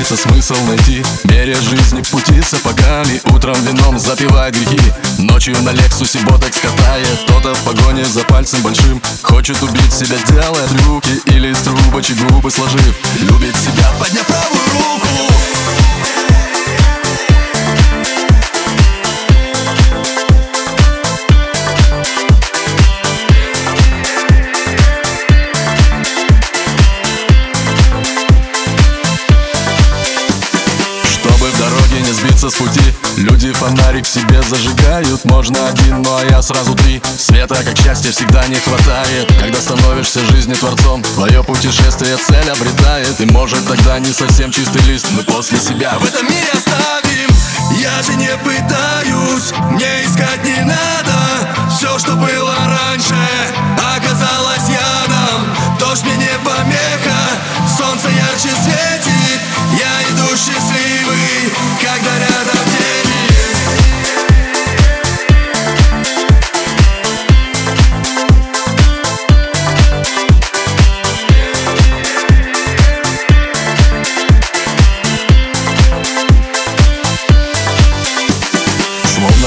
пытается смысл найти. Меря жизни пути сапогами. Утром вином запивает грехи. Ночью на Лексусе ботекс катает. Кто-то в погоне за пальцем большим. Хочет убить себя, делая трюки Или из трубочек губы сложив. Любит себя, подняв правую не сбиться с пути. Люди фонарик себе зажигают Можно один, ну а я сразу три. Света, как счастья, всегда не хватает. Когда становишься жизни творцом Твое путешествие цель обретает. И может тогда не совсем чистый лист Мы после себя в этом мире оставим. Я же не пытаюсь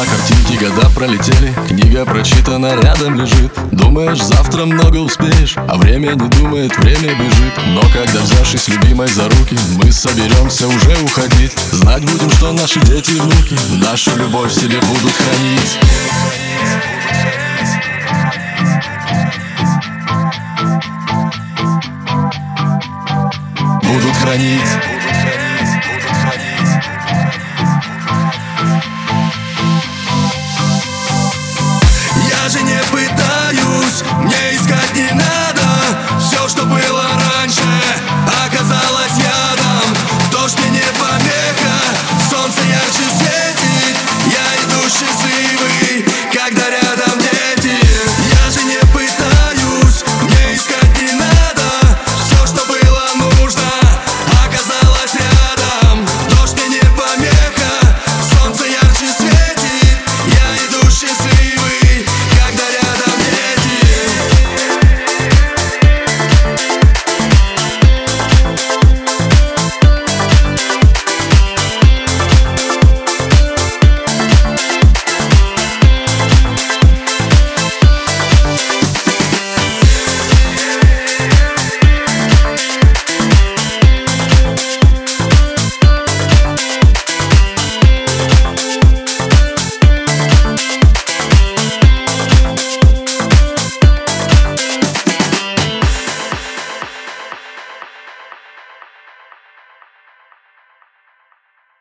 Словно картинки года пролетели Книга прочитана рядом лежит. Думаешь, завтра много успеешь А время не думает, время бежит. Но когда взявшись любимой за руки Мы соберемся уже уходить. Знать будем, что наши дети и внуки Нашу любовь в себе будут хранить. Будут хранить